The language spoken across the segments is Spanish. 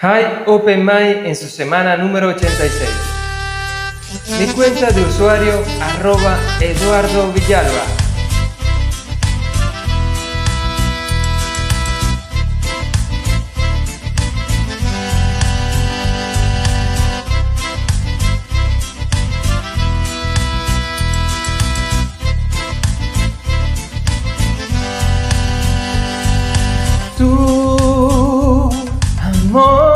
High Open Mind en su semana número 86. Mi cuenta de usuario arroba Eduardo Villalba. Tu amor,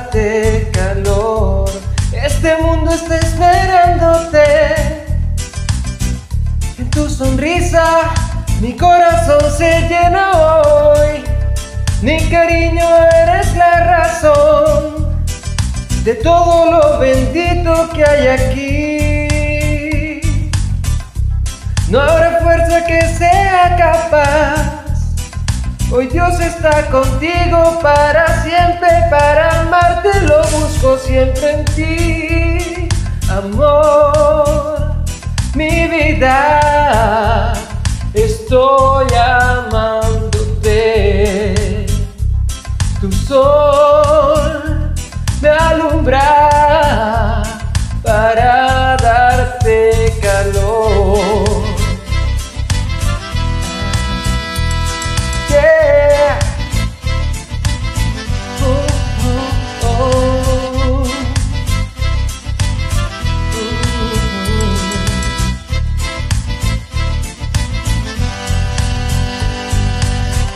darte calor. Este mundo está esperándote. En tu sonrisa mi corazón se llena hoy. Mi cariño eres la razón de todo lo bendito que hay aquí. No habrá fuerza que sea capaz. Hoy Dios está contigo para siempre, para amarte lo busco siempre en ti. Amor, mi vida, estoy amándote. Tu sol me alumbra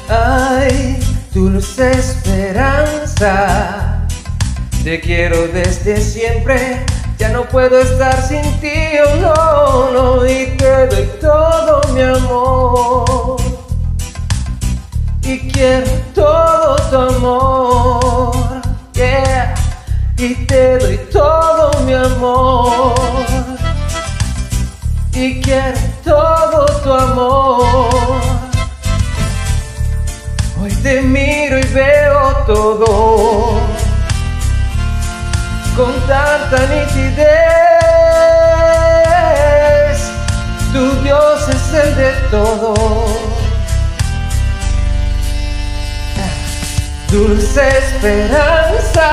Ay, tu dulce esperanza. Te quiero desde siempre, ya no puedo estar sin ti, oh no, no, y te doy todo mi amor. Y quiero todo tu amor, yeah, y te doy todo Hoy te miro y veo todo con tanta nitidez. Tu Dios es el de todo. Dulce esperanza.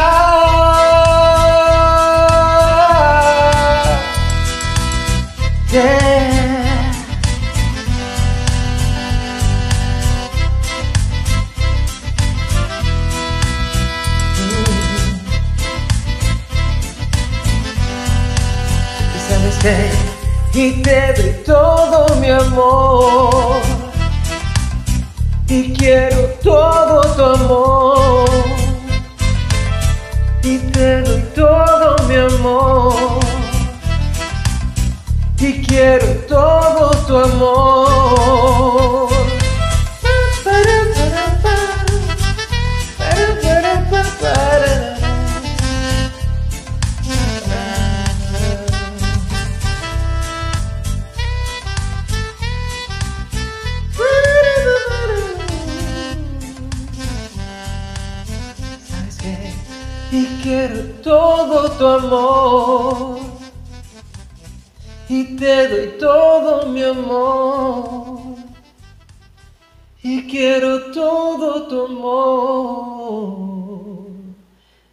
Yeah. ¿Y te doy todo mi amor. Y quiero todo tu amor. Y te doy todo mi amor. Y quiero todo tu amor. Y quiero todo tu amor. Y te doy todo mi amor. Y quiero todo tu amor.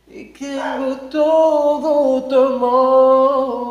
Y quiero todo tu amor.